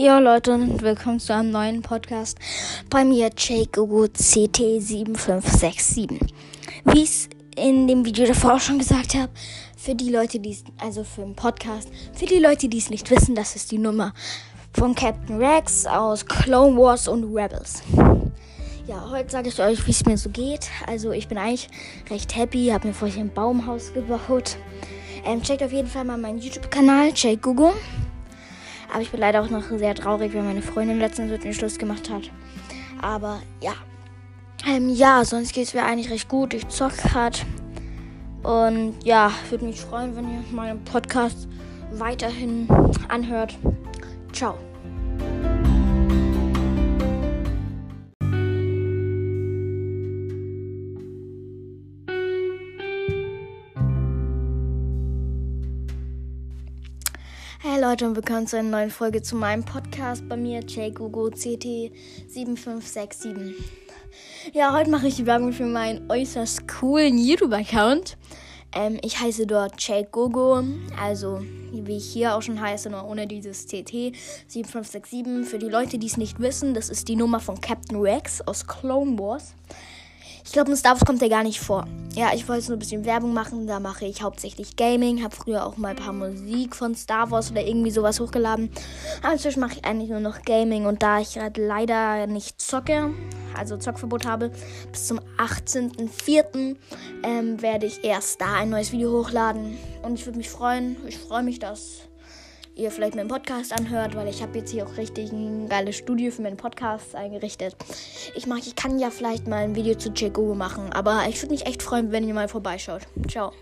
Ja, Leute, und willkommen zu einem neuen Podcast bei mir, Jacobo CT7567. Wie ich es in dem Video davor auch schon gesagt habe, für die Leute, die es, also für den Podcast, für die Leute, die es nicht wissen, das ist die Nummer von Captain Rex aus Clone Wars und Rebels. Ja, heute sage ich euch, wie es mir so geht. Also, ich bin eigentlich recht happy, habe mir vorhin ein Baumhaus gebaut. Ähm, checkt auf jeden Fall mal meinen YouTube-Kanal, Jake Google. Aber ich bin leider auch noch sehr traurig, weil meine Freundin letztens den Schluss gemacht hat. Aber ja. Ähm, ja, sonst geht es mir eigentlich recht gut. Ich zock halt. Und ja, würde mich freuen, wenn ihr meinen Podcast weiterhin anhört. Ciao. Hey Leute und willkommen zu einer neuen Folge zu meinem Podcast bei mir, JGogo CT7567. Ja, heute mache ich Werbung für meinen äußerst coolen YouTube-Account. Ähm, ich heiße dort JGogo, also wie ich hier auch schon heiße, nur ohne dieses CT7567. Für die Leute, die es nicht wissen, das ist die Nummer von Captain Rex aus Clone Wars. Ich glaube, in Star Wars kommt der gar nicht vor. Ja, ich wollte nur ein bisschen Werbung machen. Da mache ich hauptsächlich Gaming. Habe früher auch mal ein paar Musik von Star Wars oder irgendwie sowas hochgeladen. Aber inzwischen mache ich eigentlich nur noch Gaming. Und da ich halt leider nicht zocke, also Zockverbot habe, bis zum 18.04. Ähm, werde ich erst da ein neues Video hochladen. Und ich würde mich freuen. Ich freue mich, dass ihr vielleicht meinen Podcast anhört, weil ich habe jetzt hier auch richtig ein geiles Studio für meinen Podcast eingerichtet. Ich mag, ich kann ja vielleicht mal ein Video zu Jago machen, aber ich würde mich echt freuen, wenn ihr mal vorbeischaut. Ciao.